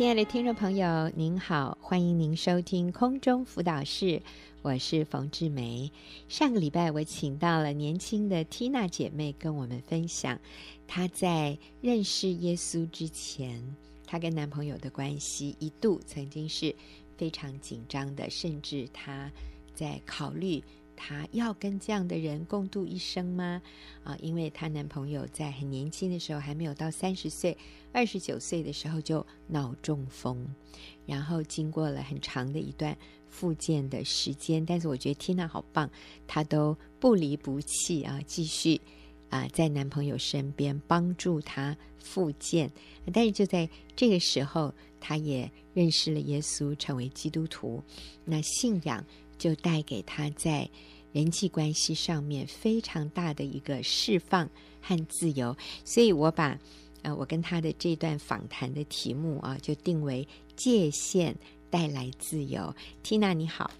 亲爱的听众朋友，您好，欢迎您收听空中辅导室，我是冯志梅。上个礼拜我请到了年轻的 Tina 姐妹跟我们分享，她在认识耶稣之前，她跟男朋友的关系一度曾经是非常紧张的，甚至她在考虑。她要跟这样的人共度一生吗？啊，因为她男朋友在很年轻的时候，还没有到三十岁，二十九岁的时候就脑中风，然后经过了很长的一段复健的时间。但是我觉得 Tina 好棒，她都不离不弃啊，继续啊在男朋友身边帮助他复健。但是就在这个时候，她也认识了耶稣，成为基督徒。那信仰。就带给他在人际关系上面非常大的一个释放和自由，所以我把呃我跟他的这段访谈的题目啊，就定为界限带来自由。Tina 你好，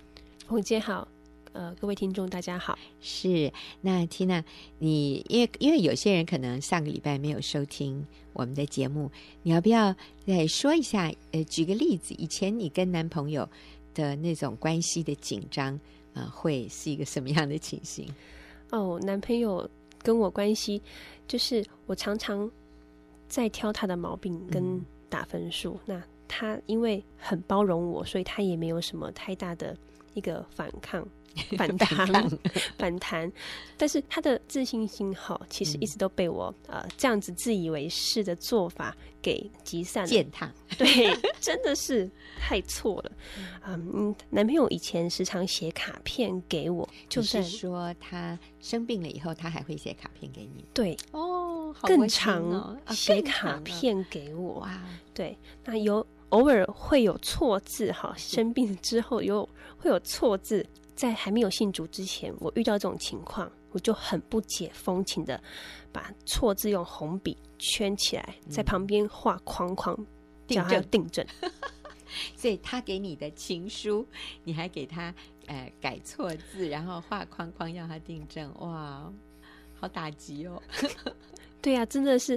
红姐好，呃各位听众大家好。是那 Tina 你因为因为有些人可能上个礼拜没有收听我们的节目，你要不要再说一下？呃，举个例子，以前你跟男朋友。的那种关系的紧张啊、呃，会是一个什么样的情形？哦，男朋友跟我关系，就是我常常在挑他的毛病跟打分数。嗯、那他因为很包容我，所以他也没有什么太大的一个反抗。反弹，反弹，但是他的自信心哈，其实一直都被我、嗯、呃这样子自以为是的做法给击散了。践踏，对，真的是太错了。嗯，男朋友以前时常写卡片给我，就是说他生病了以后，他还会写卡片给你。对，哦，好哦更长写卡片给我。啊，对，那有偶尔会有错字哈，生病之后有会有错字。在还没有信主之前，我遇到这种情况，我就很不解风情的把错字用红笔圈起来，在旁边画框框，叫他订正。所以他给你的情书，你还给他呃改错字，然后画框框要他订正，哇，好打击哦！对呀、啊，真的是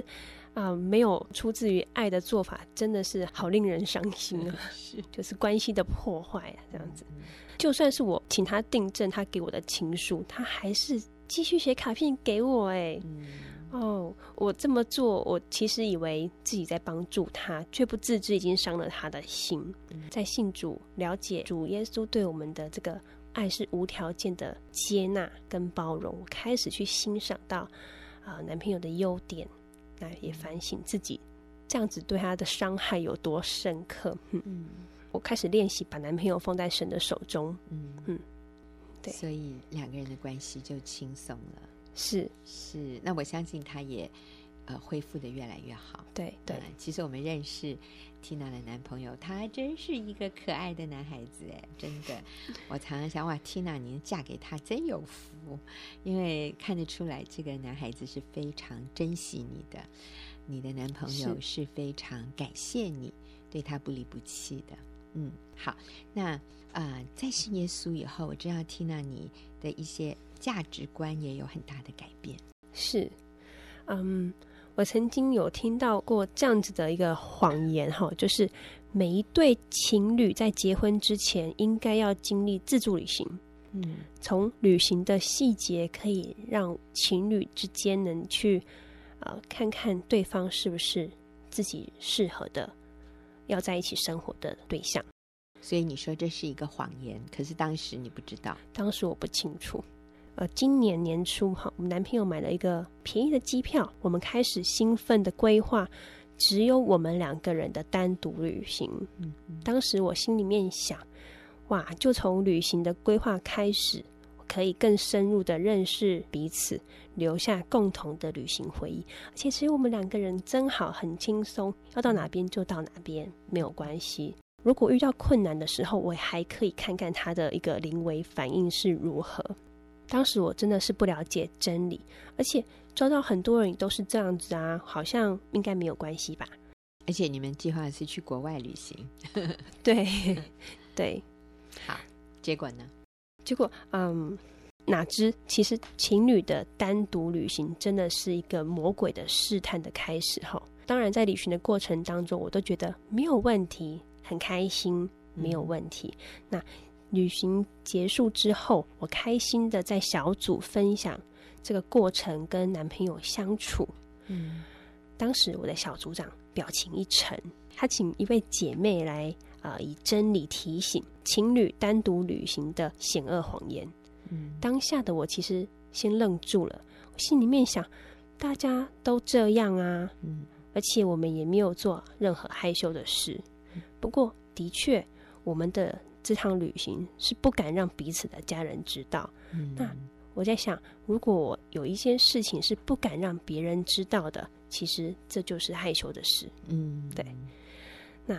啊、呃，没有出自于爱的做法，真的是好令人伤心啊！是，就是关系的破坏啊，这样子。就算是我请他订正他给我的情书，他还是继续写卡片给我。哎，哦，我这么做，我其实以为自己在帮助他，却不自知已经伤了他的心。在信主、了解主耶稣对我们的这个爱是无条件的接纳跟包容，我开始去欣赏到啊、呃、男朋友的优点，那也反省自己这样子对他的伤害有多深刻。嗯。我开始练习把男朋友放在神的手中，嗯嗯，对，所以两个人的关系就轻松了。是是，那我相信他也呃恢复的越来越好。对对、嗯，其实我们认识 Tina 的男朋友，他还真是一个可爱的男孩子哎，真的。我常常想，哇，Tina，您嫁给他真有福，因为看得出来这个男孩子是非常珍惜你的，你的男朋友是非常感谢你，对他不离不弃的。嗯，好，那啊、呃，在信耶稣以后，我知道 Tina 你的一些价值观也有很大的改变。是，嗯，我曾经有听到过这样子的一个谎言哈，就是每一对情侣在结婚之前应该要经历自助旅行。嗯，从旅行的细节可以让情侣之间能去呃看看对方是不是自己适合的。要在一起生活的对象，所以你说这是一个谎言，可是当时你不知道，当时我不清楚。呃，今年年初哈，我们男朋友买了一个便宜的机票，我们开始兴奋的规划只有我们两个人的单独旅行。嗯，当时我心里面想，哇，就从旅行的规划开始。可以更深入的认识彼此，留下共同的旅行回忆。而且其实我们两个人真好，很轻松，要到哪边就到哪边，没有关系。如果遇到困难的时候，我还可以看看他的一个临危反应是如何。当时我真的是不了解真理，而且遭到很多人都是这样子啊，好像应该没有关系吧？而且你们计划是去国外旅行，对对，好，结果呢？结果，嗯，哪知其实情侣的单独旅行真的是一个魔鬼的试探的开始哈。当然在旅行的过程当中，我都觉得没有问题，很开心，没有问题。嗯、那旅行结束之后，我开心的在小组分享这个过程跟男朋友相处。嗯，当时我的小组长表情一沉，他请一位姐妹来啊、呃，以真理提醒情侣单独旅行的险恶谎言。嗯，当下的我其实先愣住了，我心里面想，大家都这样啊，嗯，而且我们也没有做任何害羞的事。不过，的确，我们的这趟旅行是不敢让彼此的家人知道。嗯，那我在想，如果有一些事情是不敢让别人知道的，其实这就是害羞的事。嗯，对。那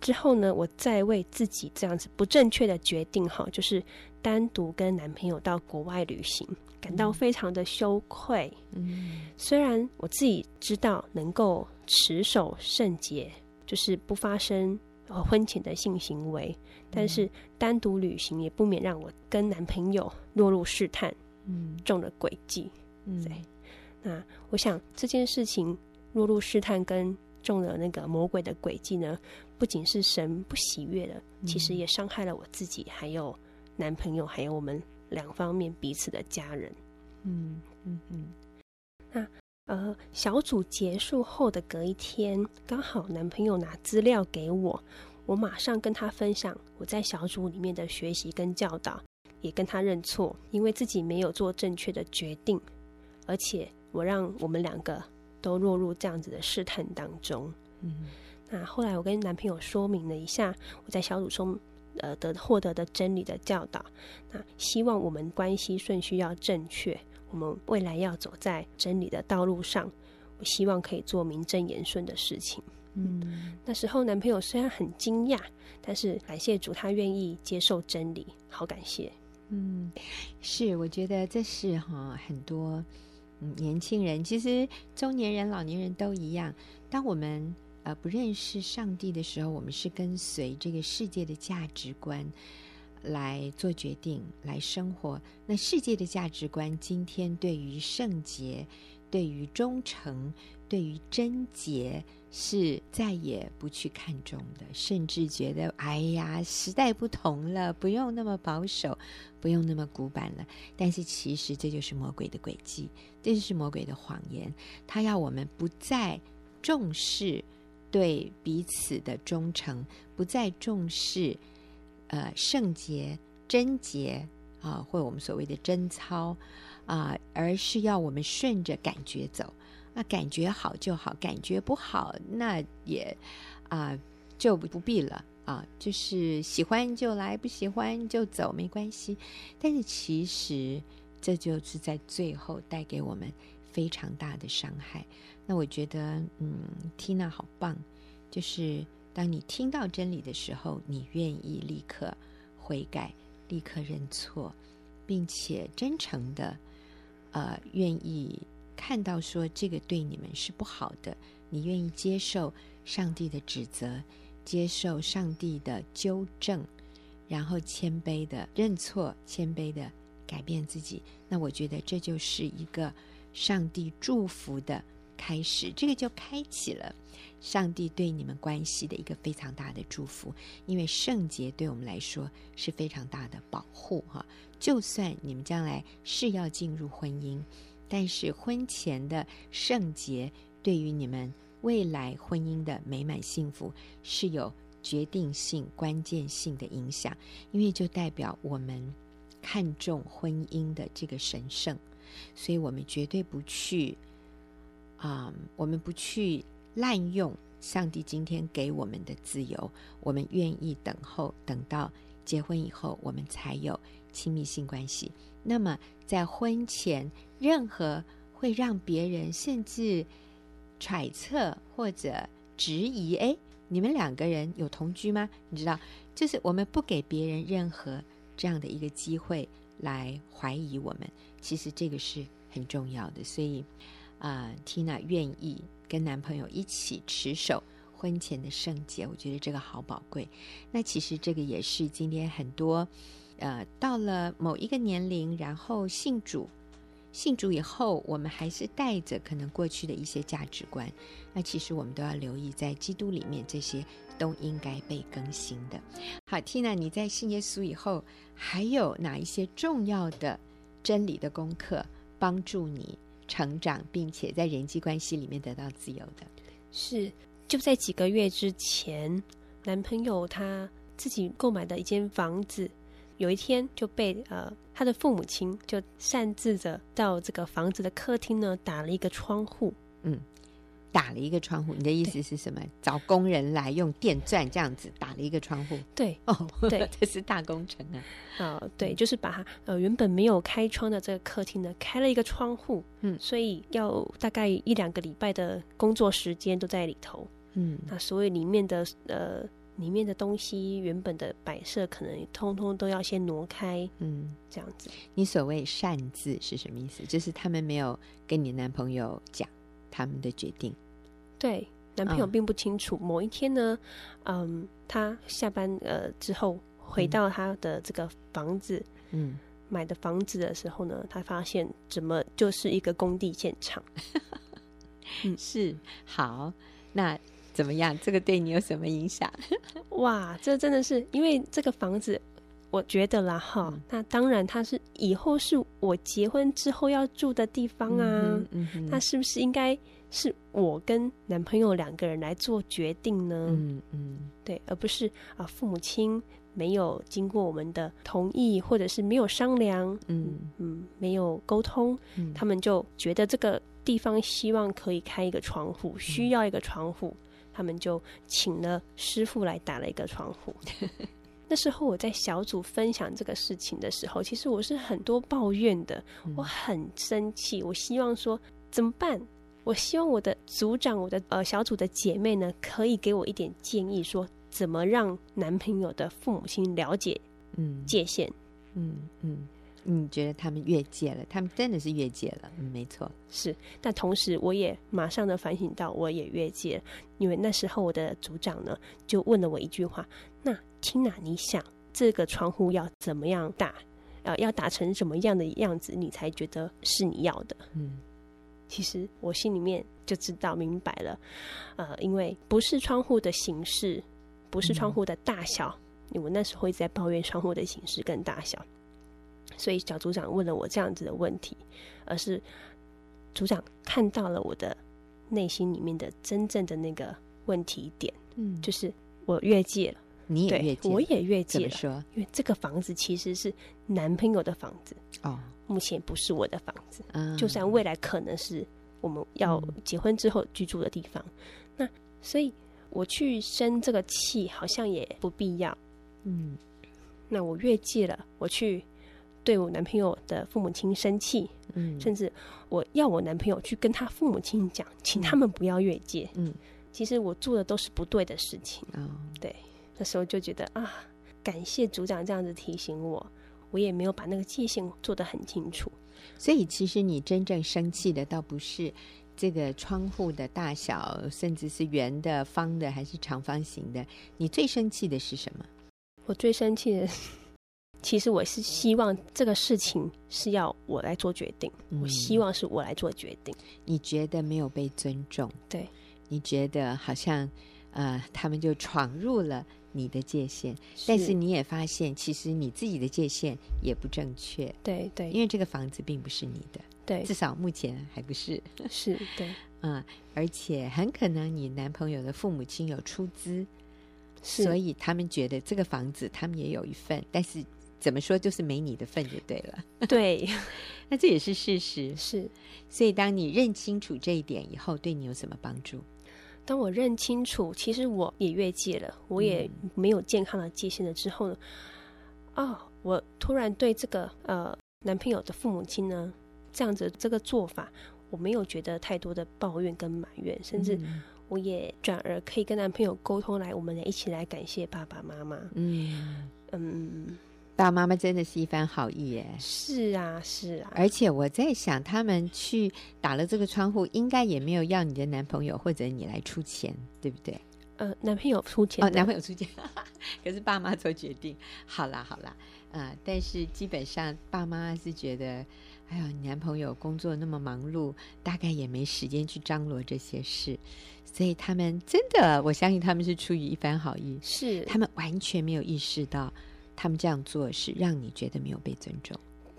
之后呢，我再为自己这样子不正确的决定，哈，就是单独跟男朋友到国外旅行，感到非常的羞愧。嗯，虽然我自己知道能够持守圣洁。就是不发生婚前的性行为，但是单独旅行也不免让我跟男朋友落入试探，嗯，中了诡计，嗯，对。那我想这件事情落入试探跟中了那个魔鬼的诡计呢，不仅是神不喜悦的，其实也伤害了我自己，还有男朋友，还有我们两方面彼此的家人，嗯嗯嗯。那。呃，小组结束后的隔一天，刚好男朋友拿资料给我，我马上跟他分享我在小组里面的学习跟教导，也跟他认错，因为自己没有做正确的决定，而且我让我们两个都落入这样子的试探当中。嗯，那后来我跟男朋友说明了一下我在小组中呃得获得的真理的教导，那希望我们关系顺序要正确。我们未来要走在真理的道路上，我希望可以做名正言顺的事情。嗯，那时候男朋友虽然很惊讶，但是感谢主，他愿意接受真理，好感谢。嗯，是，我觉得这是哈很多年轻人，其实中年人、老年人都一样。当我们呃不认识上帝的时候，我们是跟随这个世界的价值观。来做决定，来生活。那世界的价值观，今天对于圣洁、对于忠诚、对于贞洁，是再也不去看重的，甚至觉得，哎呀，时代不同了，不用那么保守，不用那么古板了。但是，其实这就是魔鬼的诡计，这就是魔鬼的谎言。他要我们不再重视对彼此的忠诚，不再重视。呃，圣洁、贞洁啊，或我们所谓的贞操啊，而是要我们顺着感觉走啊，感觉好就好，感觉不好那也啊就不必了啊，就是喜欢就来，不喜欢就走，没关系。但是其实这就是在最后带给我们非常大的伤害。那我觉得，嗯，Tina 好棒，就是。当你听到真理的时候，你愿意立刻悔改，立刻认错，并且真诚的，呃，愿意看到说这个对你们是不好的，你愿意接受上帝的指责，接受上帝的纠正，然后谦卑的认错，谦卑的改变自己。那我觉得这就是一个上帝祝福的开始，这个就开启了。上帝对你们关系的一个非常大的祝福，因为圣洁对我们来说是非常大的保护哈。就算你们将来是要进入婚姻，但是婚前的圣洁对于你们未来婚姻的美满幸福是有决定性、关键性的影响，因为就代表我们看重婚姻的这个神圣，所以我们绝对不去啊、我们不去。滥用上帝今天给我们的自由，我们愿意等候，等到结婚以后，我们才有亲密性关系。那么，在婚前，任何会让别人甚至揣测或者质疑，哎，你们两个人有同居吗？你知道，就是我们不给别人任何这样的一个机会来怀疑我们。其实这个是很重要的，所以啊，呃，Tina 愿意。跟男朋友一起持守婚前的圣洁，我觉得这个好宝贵。那其实这个也是今天很多，呃，到了某一个年龄，然后信主，信主以后，我们还是带着可能过去的一些价值观，那其实我们都要留意，在基督里面这些都应该被更新的。好，Tina，你在信耶稣以后，还有哪一些重要的真理的功课，帮助你成长，并且在人际关系里面得到自由的？是，就在几个月之前，男朋友他自己购买的一间房子。有一天就被呃他的父母亲就擅自的到这个房子的客厅呢打了一个窗户，嗯，打了一个窗户，你的意思是什么？找工人来用电钻这样子打了一个窗户？对，哦，对，这是大工程啊！啊、呃，对，就是把它呃原本没有开窗的这个客厅呢开了一个窗户，嗯，所以要大概一两个礼拜的工作时间都在里头，嗯，那所以里面的呃。里面的东西原本的摆设可能通通都要先挪开，嗯，这样子。你所谓擅自是什么意思？就是他们没有跟你男朋友讲他们的决定。对，男朋友并不清楚。哦、某一天呢，嗯，他下班呃之后回到他的这个房子，嗯，买的房子的时候呢，他发现怎么就是一个工地现场。嗯，是好那。怎么样？这个对你有什么影响？哇，这真的是因为这个房子，我觉得啦哈。嗯、那当然，它是以后是我结婚之后要住的地方啊。嗯那是不是应该是我跟男朋友两个人来做决定呢？嗯嗯，对，而不是啊父母亲没有经过我们的同意，或者是没有商量，嗯嗯，没有沟通，嗯、他们就觉得这个地方希望可以开一个窗户，需要一个窗户。他们就请了师傅来打了一个窗户。那时候我在小组分享这个事情的时候，其实我是很多抱怨的，我很生气。我希望说怎么办？我希望我的组长、我的呃小组的姐妹呢，可以给我一点建议，说怎么让男朋友的父母亲了解嗯界限嗯嗯。嗯你觉得他们越界了？他们真的是越界了。嗯，没错，是。但同时，我也马上的反省到，我也越界了。因为那时候我的组长呢，就问了我一句话：“那 Tina，你想这个窗户要怎么样打？呃，要打成什么样的样子，你才觉得是你要的？”嗯，其实我心里面就知道明白了。呃，因为不是窗户的形式，不是窗户的大小，我那时候一直在抱怨窗户的形式跟大小。所以小组长问了我这样子的问题，而是组长看到了我的内心里面的真正的那个问题点，嗯，就是我越界了，你也越界，我也越界了。说？因为这个房子其实是男朋友的房子哦，目前不是我的房子。嗯，就算未来可能是我们要结婚之后居住的地方，嗯，那所以我去生这个气好像也不必要。嗯，那我越界了，我去。对我男朋友的父母亲生气，嗯，甚至我要我男朋友去跟他父母亲讲，请他们不要越界，嗯，其实我做的都是不对的事情，哦，对，那时候就觉得啊，感谢组长这样子提醒我，我也没有把那个界限做得很清楚，所以其实你真正生气的倒不是这个窗户的大小，甚至是圆的、方的还是长方形的，你最生气的是什么？我最生气的是。其实我是希望这个事情是要我来做决定，嗯、我希望是我来做决定。你觉得没有被尊重？对，你觉得好像呃，他们就闯入了你的界限，是，但是你也发现，其实你自己的界限也不正确。对对，因为这个房子并不是你的，对，至少目前还不是。是，对，嗯，而且很可能你男朋友的父母亲有出资，是所以他们觉得这个房子他们也有一份，但是。怎么说就是没你的份就对了。对，那这也是事实。是，所以当你认清楚这一点以后，对你有什么帮助？当我认清楚，其实我也越界了，我也没有健康的界限了之后呢？哦，我突然对这个呃男朋友的父母亲呢，这样子这个做法，我没有觉得太多的抱怨跟埋怨，甚至我也转而可以跟男朋友沟通来，来我们一起来感谢爸爸妈妈。嗯嗯。爸爸妈妈真的是一番好意耶！是啊，是啊。而且我在想，他们去打了这个窗户，应该也没有要你的男朋友或者你来出钱，对不对？呃，男朋友出钱。哦，男朋友出钱，可是爸妈做决定。好啦，好啦，啊、呃，但是基本上爸妈是觉得哎呦，你男朋友工作那么忙碌，大概也没时间去张罗这些事，所以他们真的，我相信他们是出于一番好意，是他们完全没有意识到，他们这样做是让你觉得没有被尊重。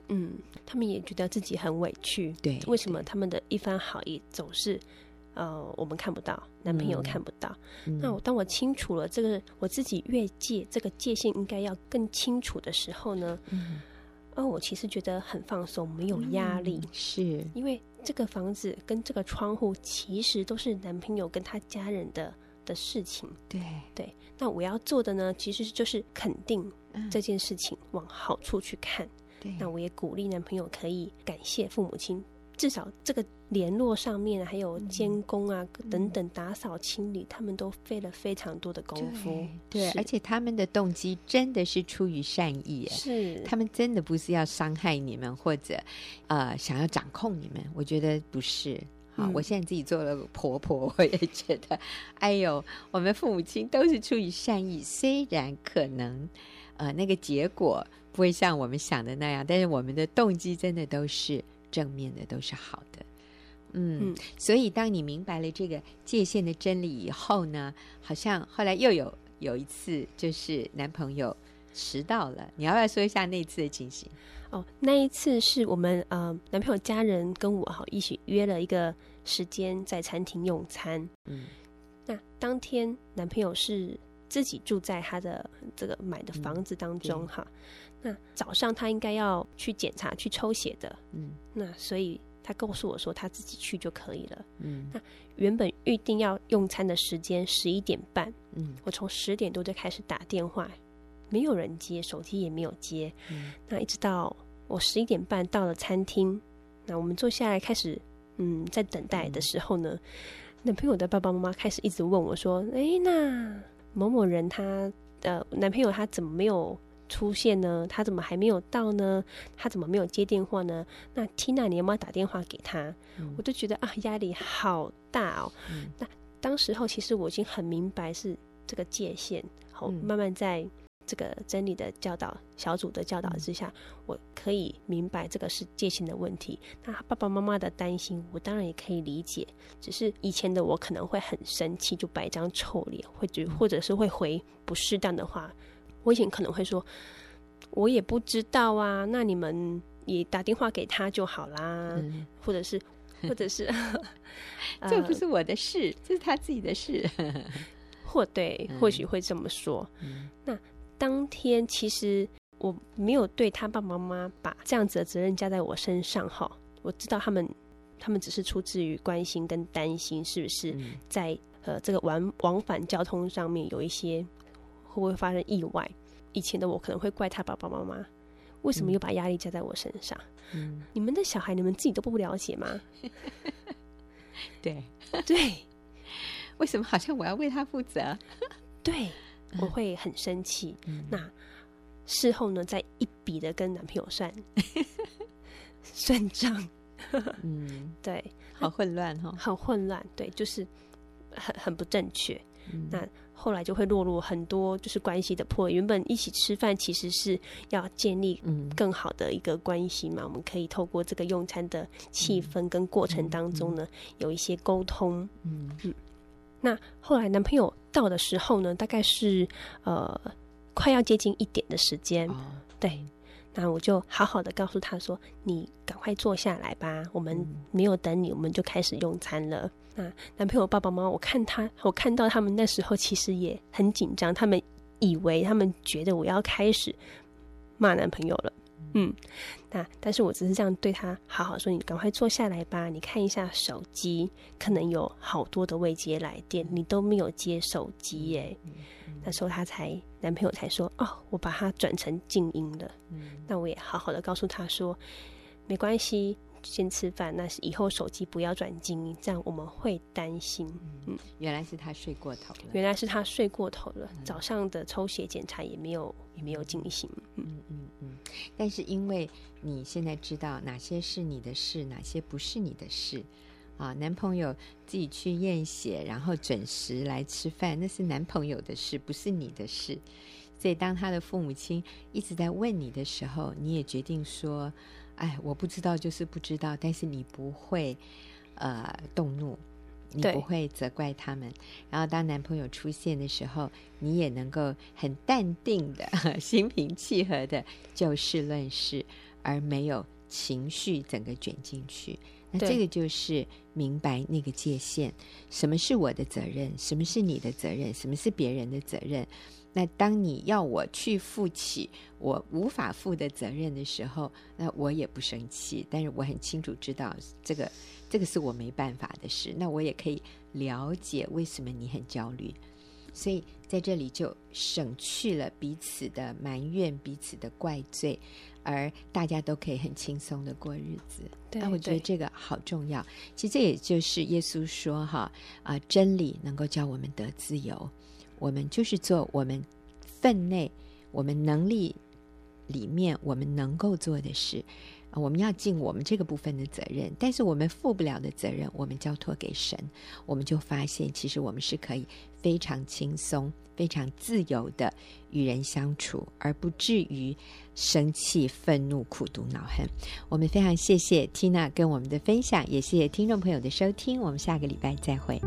嗯，他们也觉得自己很委屈。对，为什么他们的一番好意总是？呃，我们看不到，男朋友看不到。嗯、那我当我清楚了这个，我自己越界这个界限应该要更清楚的时候呢，嗯，哦我其实觉得很放松，没有压力，嗯、是因为这个房子跟这个窗户其实都是男朋友跟他家人的的事情。对对，那我要做的呢，其实就是肯定这件事情，往好处去看。那我也鼓励男朋友可以感谢父母亲。至少这个联络上面，还有监工啊、嗯、等等，打扫清理，他们都费了非常多的功夫。对，对，而且他们的动机真的是出于善意，是他们真的不是要伤害你们，或者呃想要掌控你们。我觉得不是。好，嗯、我现在自己做了婆婆，我也觉得，哎呦，我们父母亲都是出于善意，虽然可能呃那个结果不会像我们想的那样，但是我们的动机真的都是。正面的都是好的，嗯，嗯，所以当你明白了这个界限的真理以后呢，好像后来又有有一次，就是男朋友迟到了，你要不要说一下那次的情形？哦，那一次是我们呃男朋友家人跟我哈一起约了一个时间在餐厅用餐，嗯，那当天男朋友是自己住在他的这个买的房子当中哈。嗯那早上他应该要去检查、去抽血的，嗯，那所以他告诉我说他自己去就可以了，嗯。那原本预定要用餐的时间十一点半，嗯，我从十点多就开始打电话，没有人接，手机也没有接，嗯。那一直到我十一点半到了餐厅，那我们坐下来开始，嗯，在等待的时候呢，男朋友的爸爸妈妈开始一直问我说：“哎，那某某人他呃，男朋友他怎么没有？”出现呢？他怎么还没有到呢？他怎么没有接电话呢？那 Tina，你有没有打电话给他？嗯、我就觉得啊，压力好大哦。嗯、那当时候其实我已经很明白是这个界限，好，慢慢在这个真理的教导小组的教导之下，嗯、我可以明白这个是界限的问题。那爸爸妈妈的担心，我当然也可以理解。只是以前的我可能会很生气，就摆一张臭脸，或者或者是会回不适当的话。我以前可能会说，我也不知道啊，那你们也打电话给他就好啦，嗯、或者是，或者是，这不是我的事，这是他自己的事，或对，或许会这么说。嗯、那当天其实我没有对他爸爸妈妈把这样子的责任加在我身上哈，我知道他们，他们只是出自于关心跟担心，是不是在呃这个往往返交通上面有一些。会不会发生意外？以前的我可能会怪他爸爸妈妈，为什么又把压力加在我身上？嗯，你们的小孩，你们自己都不了解吗？对对，为什么好像我要为他负责？对，我会很生气。嗯、那事后呢，再一笔的跟男朋友算 算账。嗯，对，好混乱哈，很混乱。对，就是很很不正确。嗯、那。后来就会落入很多就是关系的破。原本一起吃饭，其实是要建立更好的一个关系嘛。嗯、我们可以透过这个用餐的气氛跟过程当中呢，有一些沟通。嗯嗯。那后来男朋友到的时候呢，大概是呃快要接近一点的时间。哦、对。那我就好好的告诉他说：“你赶快坐下来吧，我们没有等你，我们就开始用餐了。”那男朋友爸爸妈妈，我看他，我看到他们那时候其实也很紧张，他们以为他们觉得我要开始骂男朋友了，嗯，那但是我只是这样对他好好说：“你赶快坐下来吧，你看一下手机，可能有好多的未接来电，你都没有接手机耶。”那时候他才男朋友才说：“哦，我把它转成静音了。”那我也好好的告诉他说：“没关系。”先吃饭，那是以后手机不要转静音，这样我们会担心。嗯，原来是他睡过头了。原来是他睡过头了，嗯、早上的抽血检查也没有也没有进行。嗯嗯嗯嗯。但是因为你现在知道哪些是你的事，哪些不是你的事啊，男朋友自己去验血，然后准时来吃饭，那是男朋友的事，不是你的事。所以当他的父母亲一直在问你的时候，你也决定说。哎，我不知道就是不知道，但是你不会呃动怒，你不会责怪他们。然后当男朋友出现的时候，你也能够很淡定的、心平气和的就事论事，而没有情绪整个卷进去。那这个就是明白那个界限，什么是我的责任，什么是你的责任，什么是别人的责任。那当你要我去负起我无法负的责任的时候，那我也不生气，但是我很清楚知道这个这个是我没办法的事。那我也可以了解为什么你很焦虑，所以在这里就省去了彼此的埋怨、彼此的怪罪。而大家都可以很轻松的过日子，那我觉得这个好重要。其实这也就是耶稣说哈啊，真理能够叫我们得自由，我们就是做我们分内、我们能力里面我们能够做的事。我们要尽我们这个部分的责任，但是我们负不了的责任，我们交托给神，我们就发现，其实我们是可以非常轻松、非常自由的与人相处，而不至于生气、愤怒、苦毒、恼恨。我们非常谢谢 Tina 跟我们的分享，也谢谢听众朋友的收听，我们下个礼拜再会。